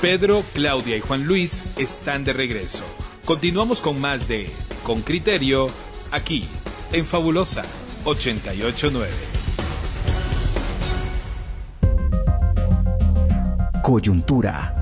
Pedro, Claudia y Juan Luis están de regreso. Continuamos con más de Con Criterio aquí en Fabulosa 889. Coyuntura.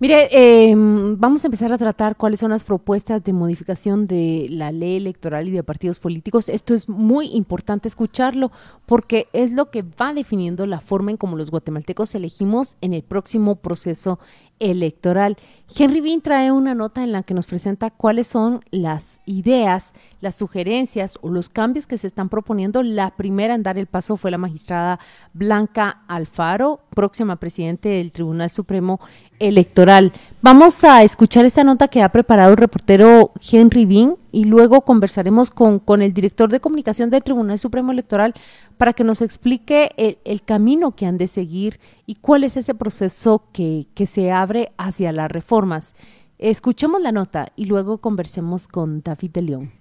Mire, eh, vamos a empezar a tratar cuáles son las propuestas de modificación de la ley electoral y de partidos políticos. Esto es muy importante escucharlo porque es lo que va definiendo la forma en cómo los guatemaltecos elegimos en el próximo proceso electoral. Henry Bean trae una nota en la que nos presenta cuáles son las ideas, las sugerencias o los cambios que se están proponiendo. La primera en dar el paso fue la magistrada Blanca Alfaro, próxima presidente del Tribunal Supremo Electoral. Vamos a escuchar esta nota que ha preparado el reportero Henry Bean y luego conversaremos con, con el director de comunicación del Tribunal Supremo Electoral para que nos explique el, camino que han de seguir y cuál es ese proceso que, que se abre hacia las reformas. Escuchemos la nota y luego conversemos con David de León.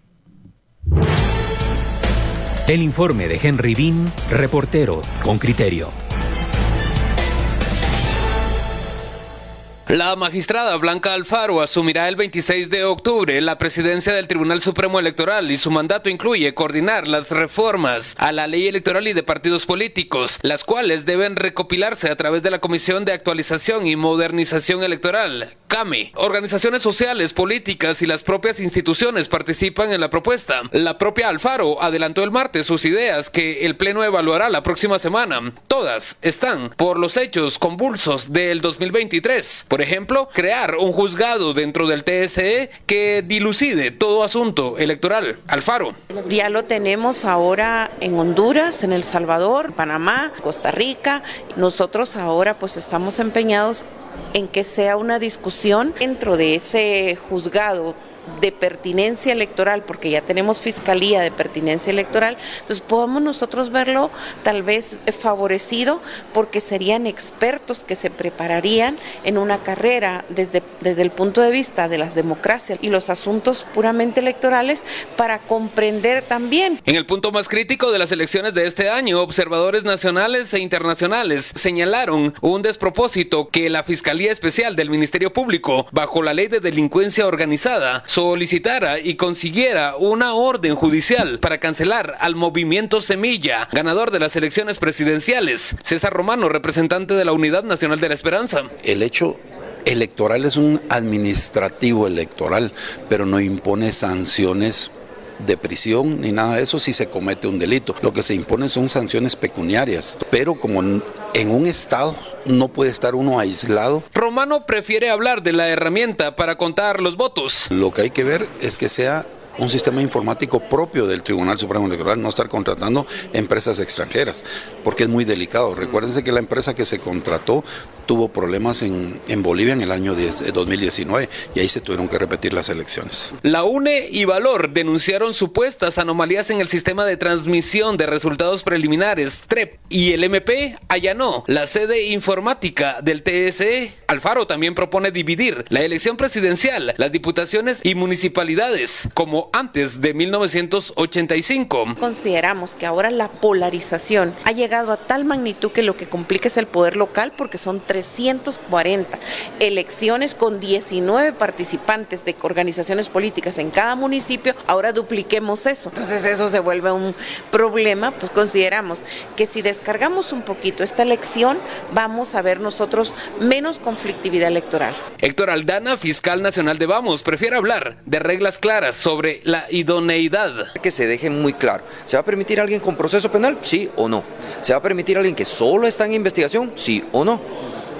El informe de Henry Bean, reportero con criterio. La magistrada Blanca Alfaro asumirá el 26 de octubre la presidencia del Tribunal Supremo Electoral y su mandato incluye coordinar las reformas a la ley electoral y de partidos políticos, las cuales deben recopilarse a través de la Comisión de Actualización y Modernización Electoral, CAME. Organizaciones sociales, políticas y las propias instituciones participan en la propuesta. La propia Alfaro adelantó el martes sus ideas que el Pleno evaluará la próxima semana. Todas están por los hechos convulsos del 2023. Por ejemplo, crear un juzgado dentro del TSE que dilucide todo asunto electoral. Alfaro. Ya lo tenemos ahora en Honduras, en El Salvador, Panamá, Costa Rica. Nosotros ahora pues estamos empeñados en que sea una discusión dentro de ese juzgado de pertinencia electoral, porque ya tenemos fiscalía de pertinencia electoral, entonces podemos nosotros verlo tal vez favorecido porque serían expertos que se prepararían en una carrera desde, desde el punto de vista de las democracias y los asuntos puramente electorales para comprender también. En el punto más crítico de las elecciones de este año, observadores nacionales e internacionales señalaron un despropósito que la Fiscalía Especial del Ministerio Público, bajo la ley de delincuencia organizada, solicitara y consiguiera una orden judicial para cancelar al movimiento Semilla, ganador de las elecciones presidenciales. César Romano, representante de la Unidad Nacional de la Esperanza. El hecho electoral es un administrativo electoral, pero no impone sanciones de prisión ni nada de eso si se comete un delito. Lo que se impone son sanciones pecuniarias, pero como en un estado no puede estar uno aislado. Romano prefiere hablar de la herramienta para contar los votos. Lo que hay que ver es que sea un sistema informático propio del Tribunal Supremo Electoral, no estar contratando empresas extranjeras, porque es muy delicado. Recuérdense que la empresa que se contrató tuvo problemas en, en Bolivia en el año 10, 2019 y ahí se tuvieron que repetir las elecciones. La UNE y Valor denunciaron supuestas anomalías en el sistema de transmisión de resultados preliminares TREP y el MP allanó la sede informática del TSE. Alfaro también propone dividir la elección presidencial, las diputaciones y municipalidades como antes de 1985. Consideramos que ahora la polarización ha llegado a tal magnitud que lo que complica es el poder local porque son 340 elecciones con 19 participantes de organizaciones políticas en cada municipio, ahora dupliquemos eso. Entonces eso se vuelve un problema, pues consideramos que si descargamos un poquito esta elección, vamos a ver nosotros menos conflictividad electoral. Héctor Aldana, fiscal nacional de Vamos, prefiere hablar de reglas claras sobre la idoneidad. Que se deje muy claro. ¿Se va a permitir a alguien con proceso penal? Sí o no. ¿Se va a permitir a alguien que solo está en investigación? Sí o no.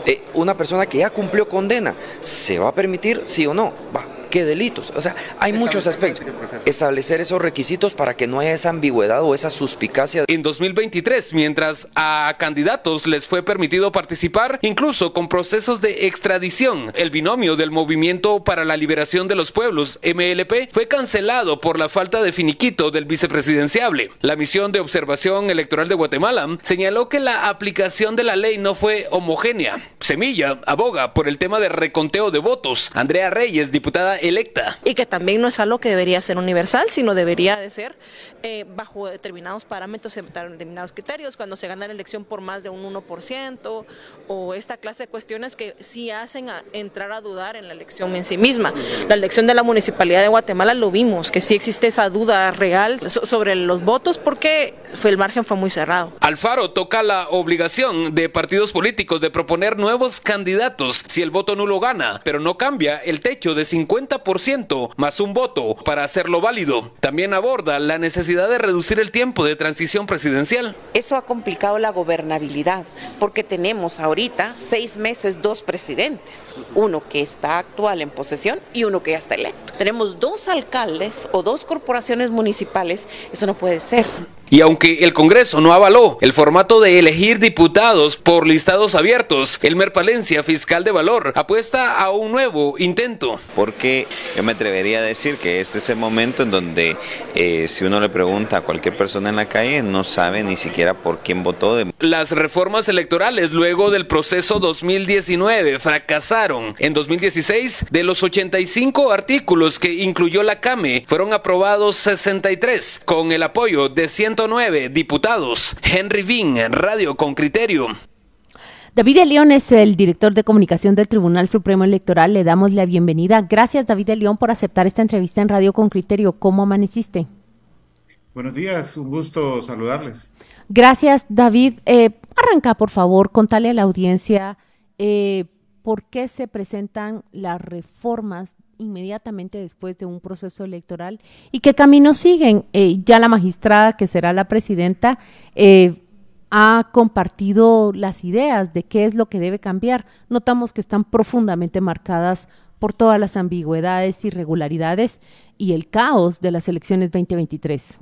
Eh, una persona que ya cumplió condena, ¿se va a permitir? Sí o no. Va. ¿Qué delitos? O sea, hay muchos aspectos. Establecer esos requisitos para que no haya esa ambigüedad o esa suspicacia. En 2023, mientras a candidatos les fue permitido participar incluso con procesos de extradición, el binomio del Movimiento para la Liberación de los Pueblos, MLP, fue cancelado por la falta de finiquito del vicepresidenciable. La misión de observación electoral de Guatemala señaló que la aplicación de la ley no fue homogénea. Semilla aboga por el tema de reconteo de votos. Andrea Reyes, diputada electa. Y que también no es algo que debería ser universal, sino debería de ser eh, bajo determinados parámetros, determinados criterios, cuando se gana la elección por más de un 1% o esta clase de cuestiones que sí hacen entrar a dudar en la elección en sí misma. La elección de la Municipalidad de Guatemala lo vimos, que sí existe esa duda real sobre los votos porque fue, el margen fue muy cerrado. Alfaro toca la obligación de partidos políticos de proponer nuevos candidatos si el voto nulo gana, pero no cambia el techo de 50% más un voto para hacerlo válido. También aborda la necesidad de reducir el tiempo de transición presidencial. Eso ha complicado la gobernabilidad porque tenemos ahorita seis meses dos presidentes, uno que está actual en posesión y uno que ya está electo. Tenemos dos alcaldes o dos corporaciones municipales, eso no puede ser. Y aunque el Congreso no avaló el formato de elegir diputados por listados abiertos, Elmer Palencia, fiscal de valor, apuesta a un nuevo intento. Porque yo me atrevería a decir que este es el momento en donde eh, si uno le pregunta a cualquier persona en la calle, no sabe ni siquiera por quién votó. Las reformas electorales luego del proceso 2019 fracasaron. En 2016, de los 85 artículos que incluyó la CAME, fueron aprobados 63 con el apoyo de 100 109 diputados. Henry Bean, Radio con Criterio. David León es el director de comunicación del Tribunal Supremo Electoral. Le damos la bienvenida. Gracias, David León, por aceptar esta entrevista en Radio con Criterio. ¿Cómo amaneciste? Buenos días, un gusto saludarles. Gracias, David. Eh, arranca, por favor, contale a la audiencia eh, por qué se presentan las reformas inmediatamente después de un proceso electoral y qué camino siguen. Eh, ya la magistrada, que será la presidenta, eh, ha compartido las ideas de qué es lo que debe cambiar. Notamos que están profundamente marcadas por todas las ambigüedades, irregularidades y el caos de las elecciones 2023.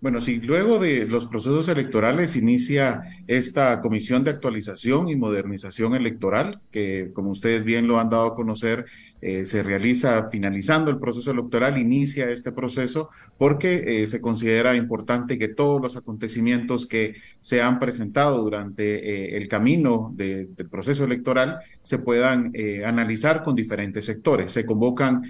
Bueno, sí, luego de los procesos electorales inicia esta comisión de actualización y modernización electoral, que como ustedes bien lo han dado a conocer, eh, se realiza finalizando el proceso electoral, inicia este proceso porque eh, se considera importante que todos los acontecimientos que se han presentado durante eh, el camino del proceso electoral se puedan analizar con diferentes sectores. Se convocan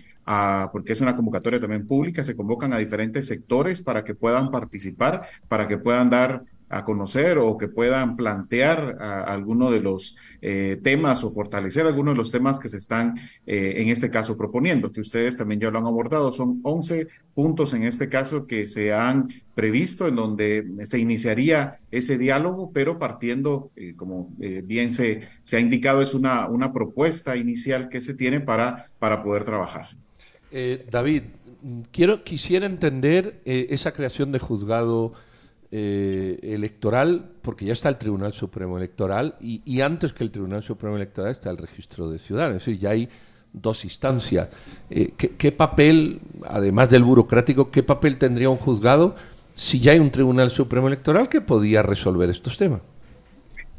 porque es una convocatoria también pública, se convocan a diferentes sectores para que puedan participar, para que puedan dar a conocer o que puedan plantear alguno de los eh, temas o fortalecer algunos de los temas que se están eh, en este caso proponiendo, que ustedes también ya lo han abordado. Son 11 puntos en este caso que se han previsto en donde se iniciaría ese diálogo, pero partiendo, eh, como bien se, ha indicado, es una, una propuesta inicial que se tiene para poder trabajar. Eh, David, quiero, quisiera entender eh, esa creación de juzgado eh, electoral, porque ya está el Tribunal Supremo Electoral y, antes que el Tribunal Supremo Electoral está el registro de ciudadanos, es decir, ya hay dos instancias. ¿qué, papel, además del burocrático, qué papel tendría un juzgado si ya hay un Tribunal Supremo Electoral que podía resolver estos temas?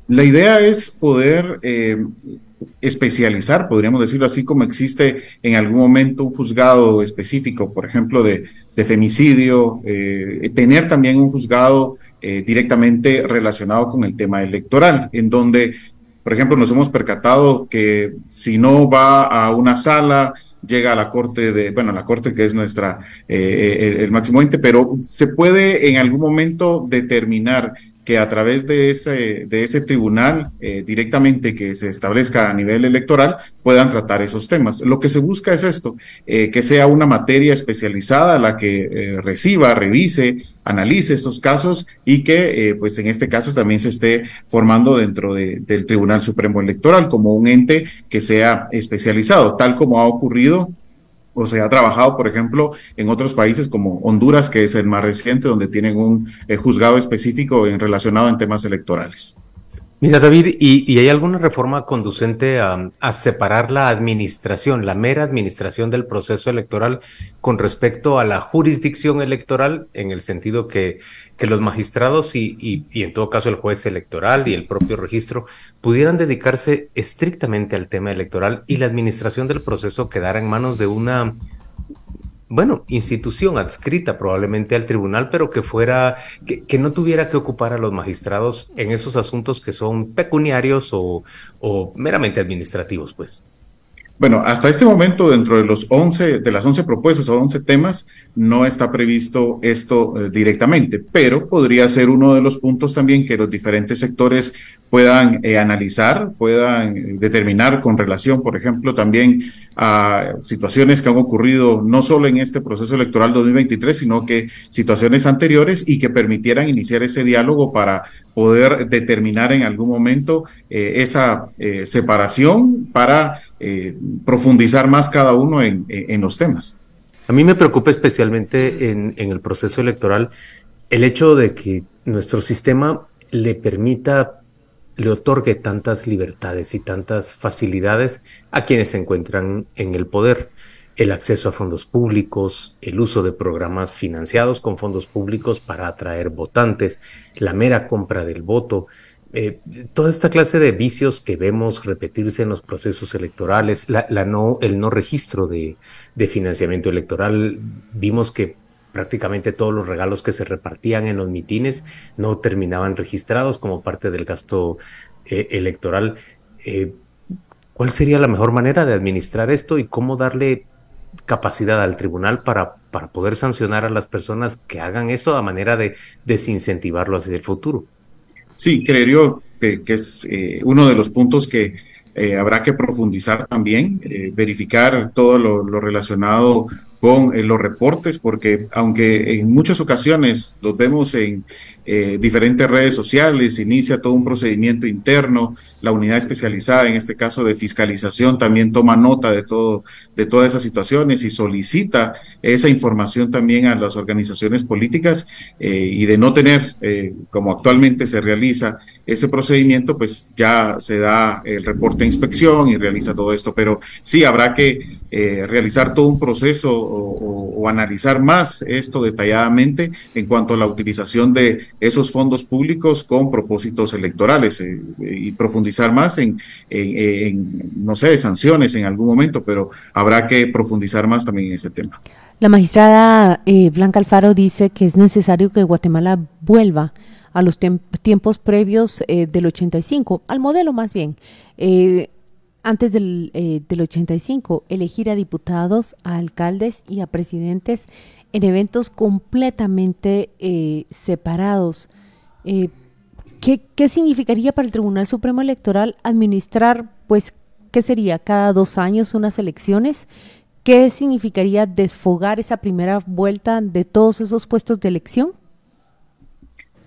La idea es poder especializar, podríamos decirlo así, como existe en algún momento un juzgado específico, por ejemplo, de, femicidio, eh, tener también un juzgado eh, directamente relacionado con el tema electoral, en donde, por ejemplo, nos hemos percatado que si no va a una sala, llega a la corte de, bueno, la corte que es nuestra, eh, el, máximo ente, pero se puede en algún momento determinar que a través de ese, de ese tribunal eh, directamente que se establezca a nivel electoral puedan tratar esos temas. Lo que se busca es esto, eh, que sea una materia especializada la que eh, reciba, revise, analice estos casos y que pues en este caso también se esté formando dentro del Tribunal Supremo Electoral como un ente que sea especializado, tal como ha ocurrido o se ha trabajado, por ejemplo, en otros países como Honduras, que es el más reciente, donde tienen un eh, juzgado específico en, relacionado en temas electorales. Mira, David, ¿y, hay alguna reforma conducente a, separar la administración, la mera administración del proceso electoral con respecto a la jurisdicción electoral, en el sentido que, los magistrados y, y, en todo caso el juez electoral y el propio registro pudieran dedicarse estrictamente al tema electoral y la administración del proceso quedara en manos de una bueno, institución adscrita probablemente al tribunal, pero que fuera, que, no tuviera que ocupar a los magistrados en esos asuntos que son pecuniarios o, meramente administrativos, pues. Bueno, hasta este momento, dentro de los 11, de las 11 propuestas o 11 temas, no está previsto esto eh, directamente, pero podría ser uno de los puntos también que los diferentes sectores puedan eh, analizar, puedan eh, determinar con relación, por ejemplo, también a situaciones que han ocurrido no solo en este proceso electoral 2023, sino que situaciones anteriores y que permitieran iniciar ese diálogo para poder determinar en algún momento esa separación para profundizar más cada uno en, los temas. A mí me preocupa especialmente en, el proceso electoral el hecho de que nuestro sistema le permita, le otorgue tantas libertades y tantas facilidades a quienes se encuentran en el poder. El acceso a fondos públicos, el uso de programas financiados con fondos públicos para atraer votantes, la mera compra del voto, eh, toda esta clase de vicios que vemos repetirse en los procesos electorales, la, no, el no registro de, financiamiento electoral, vimos que prácticamente todos los regalos que se repartían en los mitines no terminaban registrados como parte del gasto eh, electoral. Eh, ¿Cuál sería la mejor manera de administrar esto y cómo darle capacidad al tribunal para, para poder sancionar a las personas que hagan eso a manera de desincentivarlo hacia el futuro? Sí, creo que, que es eh, uno de los puntos que eh, habrá que profundizar también, eh, verificar todo lo, lo relacionado con los reportes, porque aunque en muchas ocasiones los vemos en eh, diferentes redes sociales, inicia todo un procedimiento interno, la unidad especializada, en este caso de fiscalización, también toma nota de todo, de todas esas situaciones y solicita esa información también a las organizaciones políticas eh, y de no tener, eh, como actualmente se realiza ese procedimiento, pues ya se da el reporte de inspección y realiza todo esto, pero sí habrá que realizar todo un proceso o analizar más esto detalladamente en cuanto a la utilización de esos fondos públicos con propósitos electorales eh, y profundizar más en, no sé, sanciones en algún momento, pero habrá que profundizar más también en este tema. La magistrada eh, Blanca Alfaro dice que es necesario que Guatemala vuelva a los tiempos previos eh, del 85, al modelo más bien. antes del, del 85, elegir a diputados, a alcaldes y a presidentes en eventos completamente eh, separados. Eh, ¿qué, ¿qué, significaría para el Tribunal Supremo Electoral administrar, pues, qué sería, cada dos años unas elecciones? ¿Qué significaría desfogar esa primera vuelta de todos esos puestos de elección?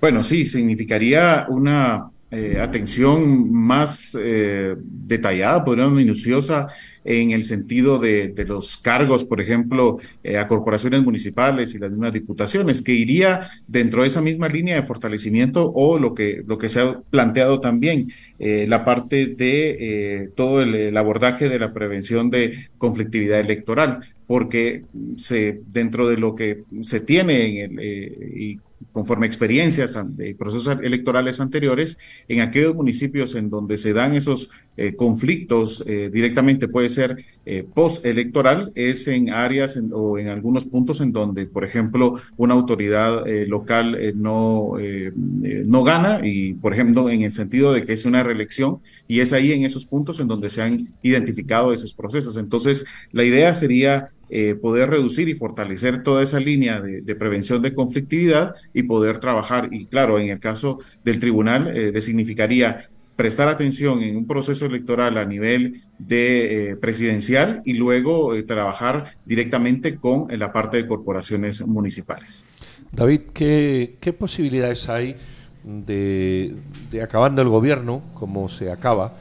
Bueno, sí, significaría una eh, atención más eh, detallada, podríamos minuciosa, en el sentido de, los cargos, por ejemplo, eh, a corporaciones municipales y las mismas diputaciones, que iría dentro de esa misma línea de fortalecimiento o lo que, lo que se ha planteado también, la parte de todo el, abordaje de la prevención de conflictividad electoral, porque se, dentro de lo que se tiene en el, y conforme experiencias de procesos electorales anteriores, en aquellos municipios en donde se dan esos eh, conflictos eh, directamente, puede ser eh, post-electoral, es en áreas o en algunos puntos en donde, por ejemplo, una autoridad local no, no gana y, por ejemplo, en el sentido de que es una reelección y es ahí en esos puntos en donde se han identificado esos procesos. Entonces, la idea sería eh, poder reducir y fortalecer toda esa línea de, prevención de conflictividad y poder trabajar. Y claro, en el caso del tribunal, eh, significaría prestar atención en un proceso electoral a nivel de eh, presidencial y luego trabajar directamente con la parte de corporaciones municipales. David, ¿qué, posibilidades hay de, de acabando el gobierno, como se acaba,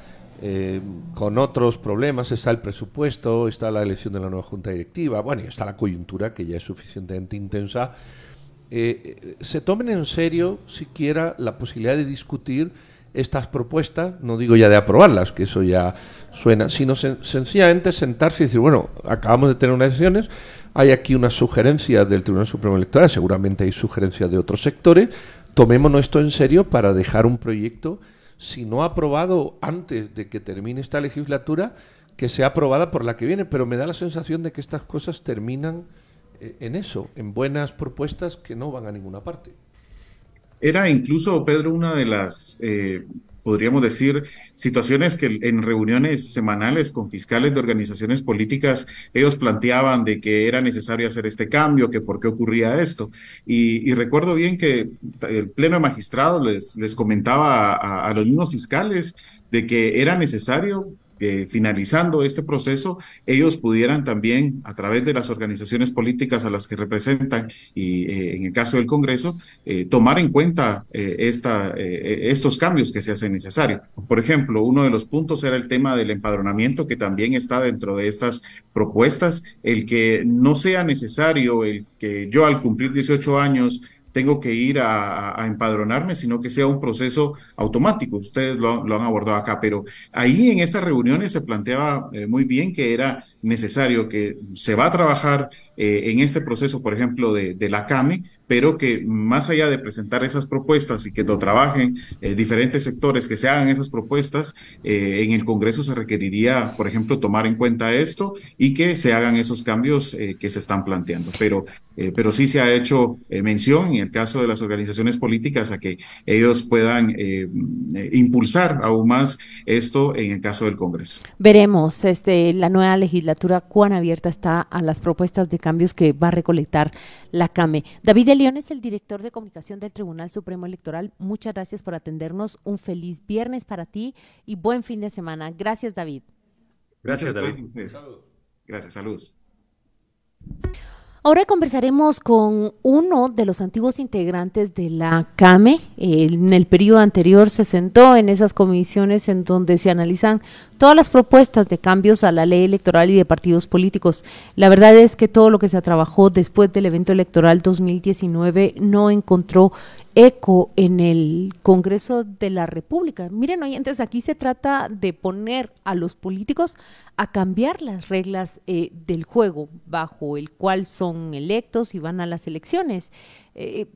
eh, con otros problemas, está el presupuesto, está la elección de la nueva junta directiva, bueno, y está la coyuntura que ya es suficientemente intensa, eh, eh, se tomen en serio siquiera la posibilidad de discutir estas propuestas, no digo ya de aprobarlas, que eso ya suena, sino sencillamente sentarse y decir, bueno, acabamos de tener unas elecciones, hay aquí una sugerencia del Tribunal Supremo Electoral, seguramente hay sugerencias de otros sectores, tomémonos esto en serio para dejar un proyecto si no aprobado antes de que termine esta legislatura, que sea aprobada por la que viene, pero me da la sensación de que estas cosas terminan eh, en eso, en buenas propuestas que no van a ninguna parte. Era incluso, Pedro, una de las, eh, podríamos decir, situaciones que en reuniones semanales con fiscales de organizaciones políticas, ellos planteaban de que era necesario hacer este cambio, que por qué ocurría esto. Y, recuerdo bien que el Pleno de Magistrados les, les comentaba a los mismos fiscales de que era necesario finalizando este proceso, ellos pudieran también, a través de las organizaciones políticas a las que representan y eh, en el caso del Congreso, eh, tomar en cuenta eh, esta, estos cambios que se hacen necesarios. Por ejemplo, uno de los puntos era el tema del empadronamiento, que también está dentro de estas propuestas, el que no sea necesario el que yo al cumplir 18 años tengo que ir a, empadronarme, sino que sea un proceso automático. Ustedes lo, han abordado acá, pero ahí en esas reuniones se planteaba eh, muy bien que era necesario que se va a trabajar eh, en este proceso, por ejemplo, de, la CAME, pero que más allá de presentar esas propuestas y que lo trabajen eh, diferentes sectores, que se hagan esas propuestas, eh, en el Congreso se requeriría, por ejemplo, tomar en cuenta esto y que se hagan esos cambios que se están planteando. Pero, pero sí se ha hecho mención en el caso de las organizaciones políticas a que ellos puedan impulsar aún más esto en el caso del Congreso. Veremos este, la nueva legislatura cuán abierta está a las propuestas de cambios que va a recolectar la CAME. David de León es el director de comunicación del Tribunal Supremo Electoral. Muchas gracias por atendernos. Un feliz viernes para ti y buen fin de semana. Gracias, David. Gracias, David. Gracias, saludos. Ahora conversaremos con uno de los antiguos integrantes de la CAME. En el periodo anterior se sentó en esas comisiones en donde se analizan todas las propuestas de cambios a la ley electoral y de partidos políticos. La verdad es que todo lo que se trabajó después del evento electoral 2019 no encontró eco en el Congreso de la República. Miren, oyentes, aquí se trata de poner a los políticos a cambiar las reglas eh, del juego bajo el cual son electos y van a las elecciones. Eh,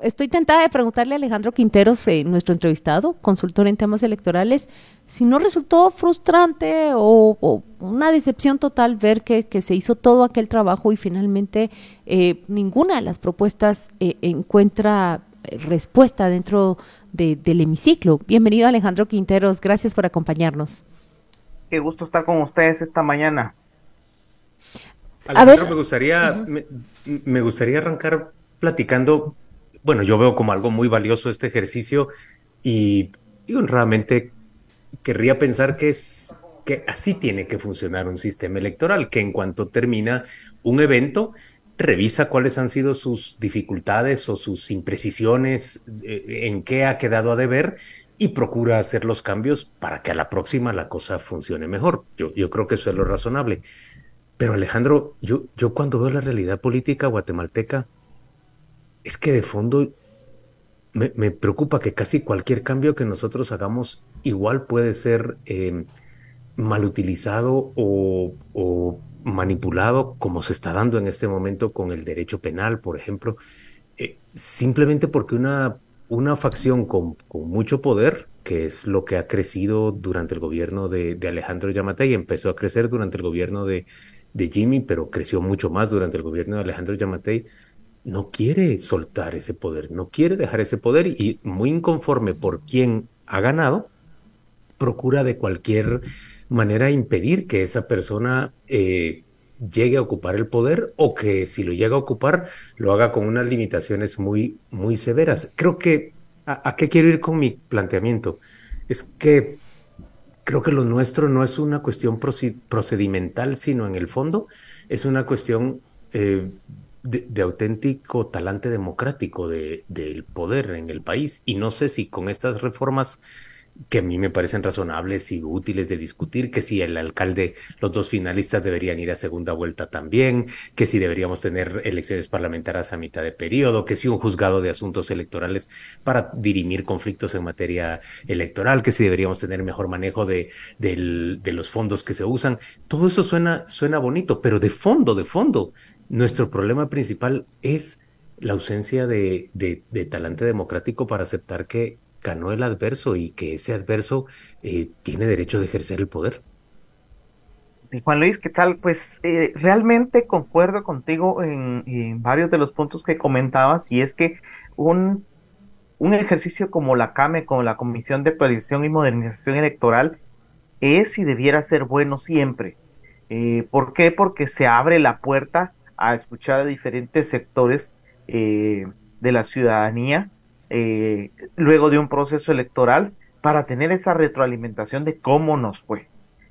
estoy tentada de preguntarle a Alejandro Quinteros, eh, nuestro entrevistado, consultor en temas electorales, si no resultó frustrante o, una decepción total ver que, se hizo todo aquel trabajo y finalmente eh, ninguna de las propuestas eh, encuentra respuesta dentro del hemiciclo. Bienvenido Alejandro Quinteros, gracias por acompañarnos. Qué gusto estar con ustedes esta mañana. Alejandro, me gustaría, me gustaría arrancar platicando bueno, yo veo como algo muy valioso este ejercicio y, honradamente querría pensar que es que así tiene que funcionar un sistema electoral, que en cuanto termina un evento, revisa cuáles han sido sus dificultades o sus imprecisiones, eh, en qué ha quedado a deber y procura hacer los cambios para que a la próxima la cosa funcione mejor. Yo, yo creo que eso es lo razonable. Pero Alejandro, yo, yo cuando veo la realidad política guatemalteca, es que de fondo me, preocupa que casi cualquier cambio que nosotros hagamos igual puede ser eh, mal utilizado o, manipulado como se está dando en este momento con el derecho penal, por ejemplo, eh, simplemente porque una, una facción con, mucho poder, que es lo que ha crecido durante el gobierno de, Alejandro Yamatei, empezó a crecer durante el gobierno de, de Jimmy, pero creció mucho más durante el gobierno de Alejandro Yamatei, no quiere soltar ese poder, no quiere dejar ese poder y muy inconforme por quien ha ganado, procura de cualquier manera impedir que esa persona eh, llegue a ocupar el poder o que si lo llega a ocupar lo haga con unas limitaciones muy, muy severas. Creo que, ¿a, qué quiero ir con mi planteamiento? Es que creo que lo nuestro no es una cuestión procedimental, sino en el fondo es una cuestión eh, de, auténtico talante democrático de, del poder en el país. Y no sé si con estas reformas que a mí me parecen razonables y útiles de discutir, que si el alcalde, los dos finalistas deberían ir a segunda vuelta también, que si deberíamos tener elecciones parlamentarias a mitad de periodo, que si un juzgado de asuntos electorales para dirimir conflictos en materia electoral, que si deberíamos tener mejor manejo de, de los fondos que se usan. Todo eso suena, suena bonito, pero de fondo, de fondo, nuestro problema principal es la ausencia de, talante democrático para aceptar que ganó el adverso y que ese adverso eh, tiene derecho de ejercer el poder. Juan Luis, ¿qué tal? Pues eh, realmente concuerdo contigo en, varios de los puntos que comentabas y es que un, un ejercicio como la CAME, como la Comisión de Actualización y Modernización Electoral, es y debiera ser bueno siempre. Eh, ¿Por qué? Porque se abre la puerta a escuchar a diferentes sectores eh, de la ciudadanía eh, luego de un proceso electoral para tener esa retroalimentación de cómo nos fue.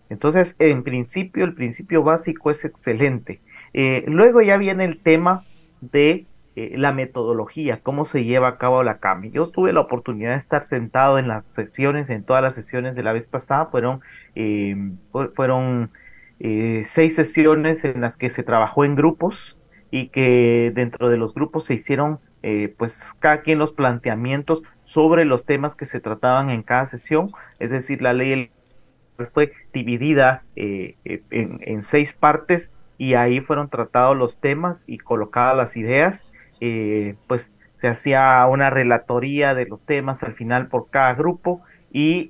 Entonces, en principio, el principio básico es excelente. luego ya viene el tema de la metodología, cómo se lleva a cabo la CAMI. Yo tuve la oportunidad de estar sentado en las sesiones, en todas las sesiones de la vez pasada, fueron, fueron eh, seis sesiones en las que se trabajó en grupos y que dentro de los grupos se hicieron eh, pues cada quien los planteamientos sobre los temas que se trataban en cada sesión, es decir, la ley fue dividida eh, en, seis partes y ahí fueron tratados los temas y colocadas las ideas, pues se hacía una relatoría de los temas al final por cada grupo y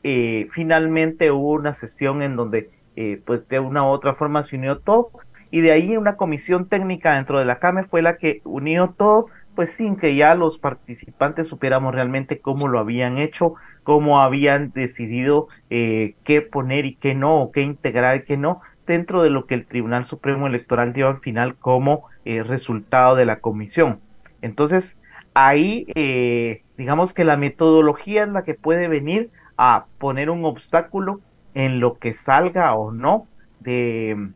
finalmente hubo una sesión en donde eh, pues de una u otra forma se unió todo y de ahí una comisión técnica dentro de la CAME fue la que unió todo pues sin que ya los participantes supiéramos realmente cómo lo habían hecho, cómo habían decidido eh, qué poner y qué no, o qué integrar y qué no, dentro de lo que el Tribunal Supremo Electoral dio al final como eh, resultado de la comisión. Entonces, ahí digamos que la metodología es la que puede venir a poner un obstáculo en lo que salga o no de,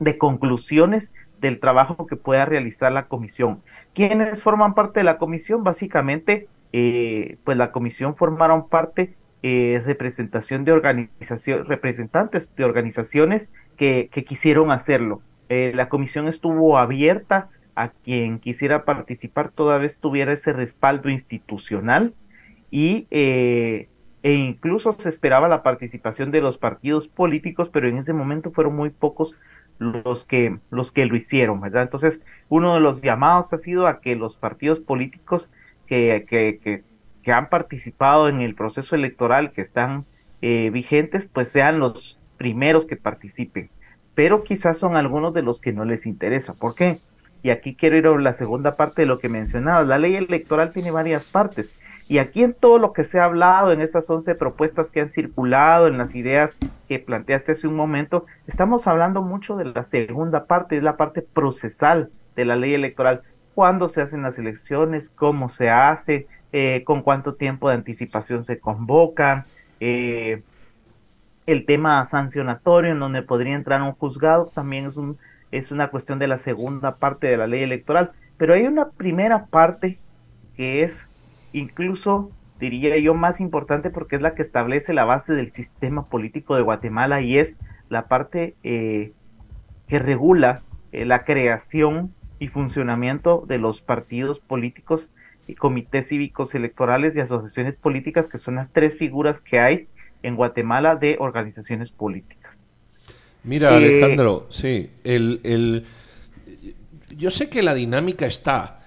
de conclusiones del trabajo que pueda realizar la comisión. ¿Quiénes forman parte de la comisión? Básicamente, eh, pues la comisión formaron parte eh, representación de organización, representantes de organizaciones que, quisieron hacerlo. Eh, la comisión estuvo abierta a quien quisiera participar toda vez tuviera ese respaldo institucional y e incluso se esperaba la participación de los partidos políticos, pero en ese momento fueron muy pocos los que los que lo hicieron, ¿verdad? Entonces, uno de los llamados ha sido a que los partidos políticos que, que, que, han participado en el proceso electoral, que están eh, vigentes, pues sean los primeros que participen. Pero quizás son algunos de los que no les interesa. ¿Por qué? Y aquí quiero ir a la segunda parte de lo que mencionaba. La ley electoral tiene varias partes y aquí en todo lo que se ha hablado, en esas 11 propuestas que han circulado, en las ideas que planteaste hace un momento, estamos hablando mucho de la segunda parte, es la parte procesal de la ley electoral. ¿Cuándo se hacen las elecciones? ¿Cómo se hace? Eh, ¿Con cuánto tiempo de anticipación se convocan? Eh, el tema sancionatorio en donde podría entrar un juzgado también es, un, es una cuestión de la segunda parte de la ley electoral. Pero hay una primera parte que es incluso diría yo más importante porque es la que establece la base del sistema político de Guatemala y es la parte eh, que regula eh, la creación y funcionamiento de los partidos políticos y comités cívicos electorales y asociaciones políticas que son las tres figuras que hay en Guatemala de organizaciones políticas. Mira, eh, Alejandro, sí, el, el, yo sé que la dinámica está,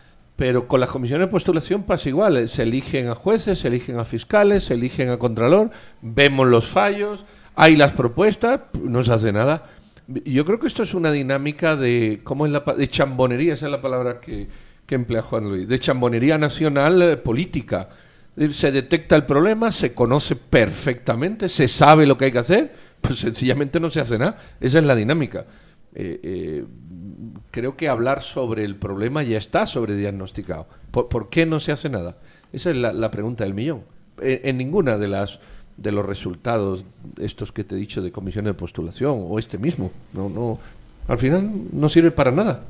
pero con las comisiones de postulación pasa igual. Eh, se eligen a jueces, se eligen a fiscales, se eligen a contralor, vemos los fallos, hay las propuestas, no se hace nada. Yo creo que esto es una dinámica de, ¿cómo es la, de chambonería, esa es la palabra que, emplea Juan Luis, de chambonería nacional eh, política. Se detecta el problema, se conoce perfectamente, se sabe lo que hay que hacer, pues sencillamente no se hace nada. Esa es la dinámica. Eh, creo que hablar sobre el problema ya está sobrediagnosticado. ¿Por, ¿Por qué no se hace nada? Esa es la, pregunta del millón. En, ninguna de las de los resultados estos que te he dicho de comisiones de postulación o este mismo, no, no, al final no sirve para nada.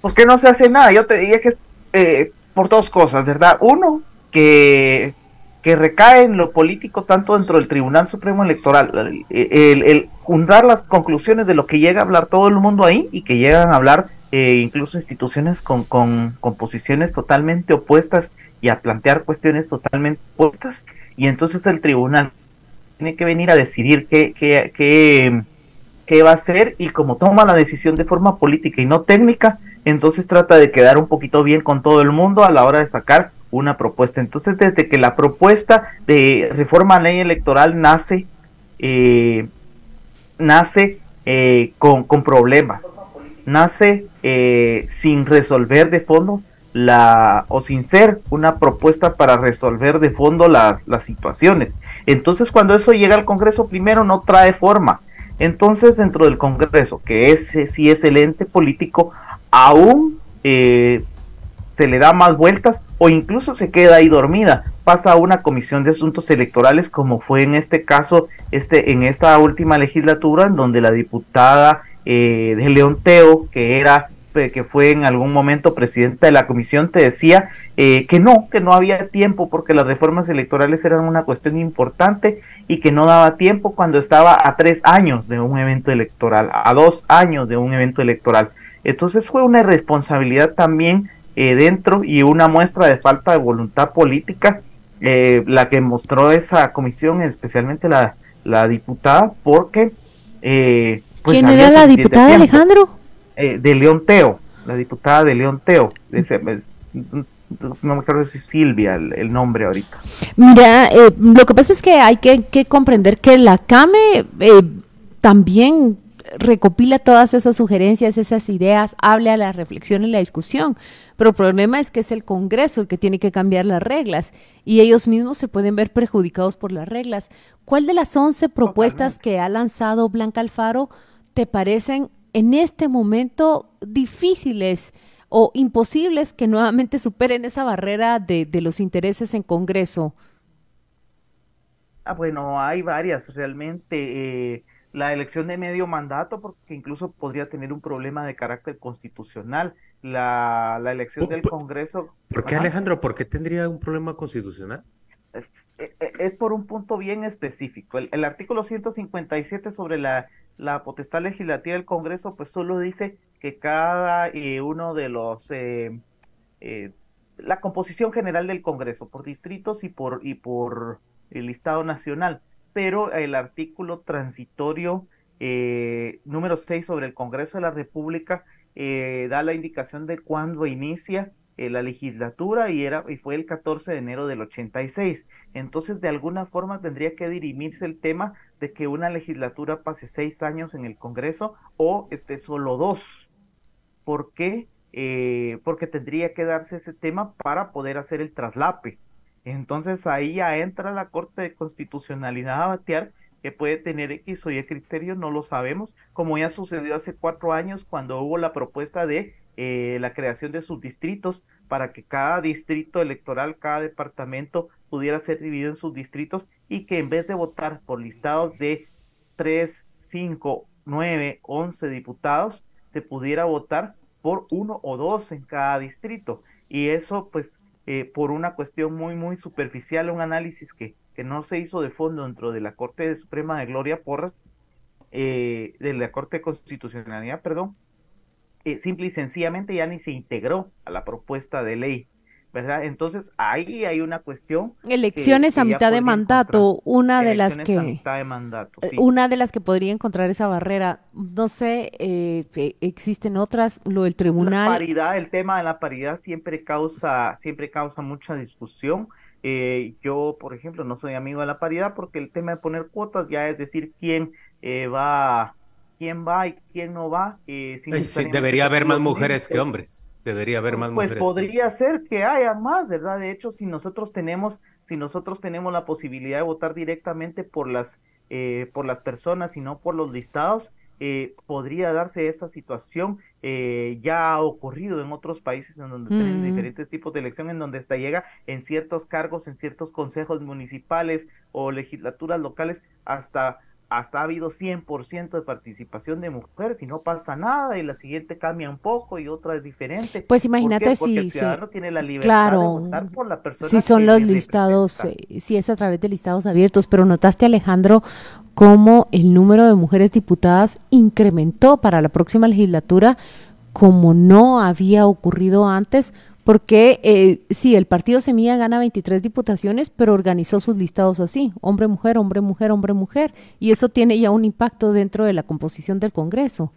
¿Por qué no se hace nada? Yo te diría que eh, por dos cosas, ¿verdad? Uno, que que recae en lo político tanto dentro del Tribunal Supremo Electoral, el, juntar las conclusiones de lo que llega a hablar todo el mundo ahí y que llegan a hablar eh, incluso instituciones con, con, posiciones totalmente opuestas y a plantear cuestiones totalmente opuestas. Y entonces el tribunal tiene que venir a decidir qué, qué, qué, qué va a hacer y como toma la decisión de forma política y no técnica, entonces trata de quedar un poquito bien con todo el mundo a la hora de sacar una propuesta. Entonces, desde que la propuesta de reforma a ley electoral nace, eh, nace eh, con, problemas, nace eh, sin resolver de fondo la o sin ser una propuesta para resolver de fondo las situaciones. Entonces cuando eso llega al Congreso primero no trae forma. Entonces dentro del Congreso, que ese sí es el ente político, aún se le da más vueltas o incluso se queda ahí dormida. Pasa a una comisión de asuntos electorales como fue en este caso, este, en esta última legislatura, en donde la diputada eh, de León Teo, que era que fue en algún momento presidenta de la comisión, te decía eh, que no, que no había tiempo porque las reformas electorales eran una cuestión importante y que no daba tiempo cuando estaba a tres años de un evento electoral, a dos años de un evento electoral. Entonces fue una irresponsabilidad también eh, dentro y una muestra de falta de voluntad política eh, la que mostró esa comisión, especialmente la, la diputada, porque... Eh, pues ¿Quién era la diputada, Alejandro? de León Teo, la diputada de León Teo. no me acuerdo si Silvia el, nombre ahorita. Mira, lo que pasa es que hay que, que comprender que la CAME también recopila todas esas sugerencias, esas ideas, hable a la reflexión y la discusión. Pero el problema es que es el Congreso el que tiene que cambiar las reglas y ellos mismos se pueden ver perjudicados por las reglas. ¿Cuál de las 11 propuestas que ha lanzado Blanca Alfaro te parecen en este momento difíciles o imposibles que nuevamente superen esa barrera de, los intereses en Congreso? Ah, bueno, hay varias realmente. Eh, la elección de medio mandato, porque incluso podría tener un problema de carácter constitucional. La, la elección del Congreso. ¿Por qué, Alejandro? ¿Por qué tendría un problema constitucional? Es, e, e, es por un punto bien específico. El, artículo 157 sobre la, la, potestad legislativa del Congreso, pues solo dice que cada eh, uno de los. Eh, eh, la composición general del Congreso, por distritos y por, y por el Estado nacional pero el artículo transitorio eh, número 6 sobre el Congreso de la República eh, da la indicación de cuándo inicia eh, la legislatura y, era, y fue el 14 de enero del 86. Entonces, de alguna forma tendría que dirimirse el tema de que una legislatura pase seis años en el Congreso o esté solo dos. ¿Por qué? porque tendría que darse ese tema para poder hacer el traslape. Entonces ahí ya entra la Corte de Constitucionalidad a batear que puede tener X o Y criterio, no lo sabemos, como ya sucedió hace cuatro años cuando hubo la propuesta de eh, la creación de subdistritos para que cada distrito electoral, cada departamento pudiera ser dividido en subdistritos y que en vez de votar por listados de 3, 5, 9, 11 diputados, se pudiera votar por uno o dos en cada distrito. Y eso pues eh, por una cuestión muy, muy superficial, un análisis que, que no se hizo de fondo dentro de la Corte Suprema de Gloria Porras, eh, de la Corte de Constitucionalidad, perdón, eh, simple y sencillamente ya ni se integró a la propuesta de ley. ¿Verdad? Entonces ahí hay una cuestión. Elecciones a mitad de mandato, una de las que. mitad de mandato, eh, Una de las que podría encontrar esa barrera. No sé, eh, existen otras, lo del tribunal. La paridad, el tema de la paridad siempre causa, siempre causa mucha discusión. Eh, yo, por ejemplo, no soy amigo de la paridad porque el tema de poner cuotas ya es decir quién va, quién va y quién no va. debería haber más mujeres que hombres. Debería haber más pues podría ser que haya más, ¿verdad? De hecho, si nosotros tenemos, si nosotros tenemos la posibilidad de votar directamente por las, eh, por las personas y no por los listados, eh, podría darse esa situación. Eh, ya ha ocurrido en otros países en donde tienen mm. diferentes tipos de elección, en donde hasta llega en ciertos cargos, en ciertos consejos municipales o legislaturas locales, hasta hasta ha habido 100% de participación de mujeres y no pasa nada y la siguiente cambia un poco y otra es diferente. Pues imagínate si el ciudadano tiene la libertad de votar por la persona si son los listados, eh, si es a través de listados abiertos, pero notaste Alejandro cómo el número de mujeres diputadas incrementó para la próxima legislatura como no había ocurrido antes porque eh, sí, el partido Semilla gana 23 diputaciones, pero organizó sus listados así, hombre-mujer, hombre-mujer, hombre-mujer, y eso tiene ya un impacto dentro de la composición del Congreso.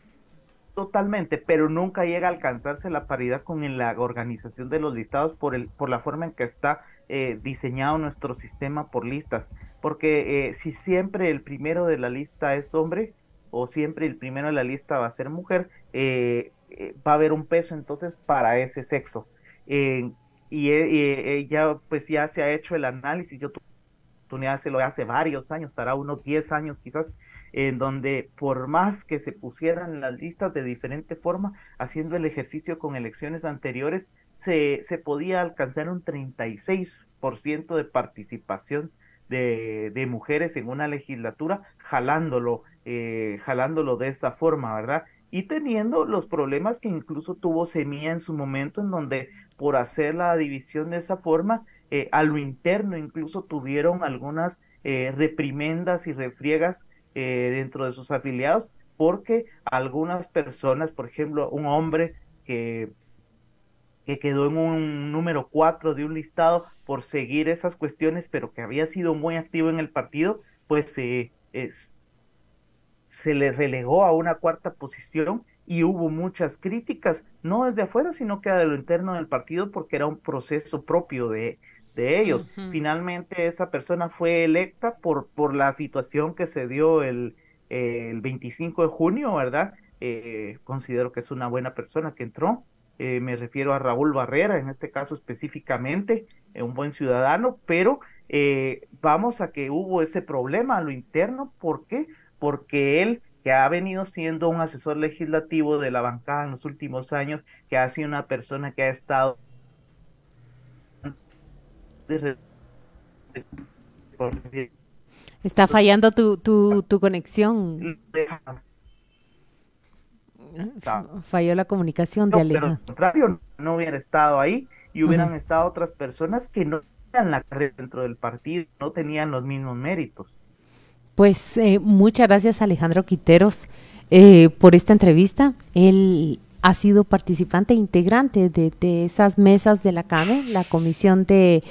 Totalmente, pero nunca llega a alcanzarse la paridad con la organización de los listados por, el, por la forma en que está eh, diseñado nuestro sistema por listas, porque eh, si siempre el primero de la lista es hombre o siempre el primero de la lista va a ser mujer, eh, va a haber un peso entonces para ese sexo y, y, ya pues ya se ha hecho el análisis, yo se lo hace varios años, hará unos 10 años quizás, en donde por más que se pusieran las listas de diferente forma, haciendo el ejercicio con elecciones anteriores, se, se podía alcanzar un 36% de participación de, de, mujeres en una legislatura, jalándolo, eh, jalándolo de esa forma, ¿verdad? Y teniendo los problemas que incluso tuvo Semilla en su momento, en donde por hacer la división de esa forma, eh, a lo interno incluso tuvieron algunas eh, reprimendas y refriegas eh, dentro de sus afiliados porque algunas personas, por ejemplo, un hombre que, que quedó en un número 4 de un listado por seguir esas cuestiones, pero que había sido muy activo en el partido, pues es, se le relegó a una cuarta posición y hubo muchas críticas, no desde afuera, sino que de lo interno del partido, porque era un proceso propio de, de ellos. Finalmente esa persona fue electa por, por la situación que se dio el, el 25 de junio, ¿verdad? Eh, considero que es una buena persona que entró. Eh, me refiero a Raúl Barrera, en este caso específicamente, eh, un buen ciudadano, pero vamos a que hubo ese problema a lo interno. ¿Por qué? Porque él que ha venido siendo un asesor legislativo de la bancada en los últimos años, que ha sido una persona que ha estado Está fallando tu, tu, tu conexión. Falló la comunicación de Alejandro. contrario, no hubiera estado ahí y hubieran estado otras personas que no tenían la carrera dentro del partido, no tenían los mismos méritos. Pues eh, muchas gracias Alejandro Quiteros eh, por esta entrevista. Él ha sido participante integrante de, esas mesas de la CAME, la Comisión de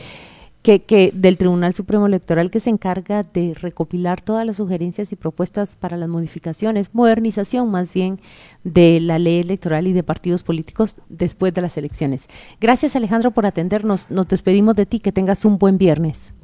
que, del Tribunal Supremo Electoral que se encarga de recopilar todas las sugerencias y propuestas para las modificaciones, modernización más bien de la ley electoral y de partidos políticos después de las elecciones. Gracias Alejandro por atendernos. Nos despedimos de ti. Que tengas un buen viernes.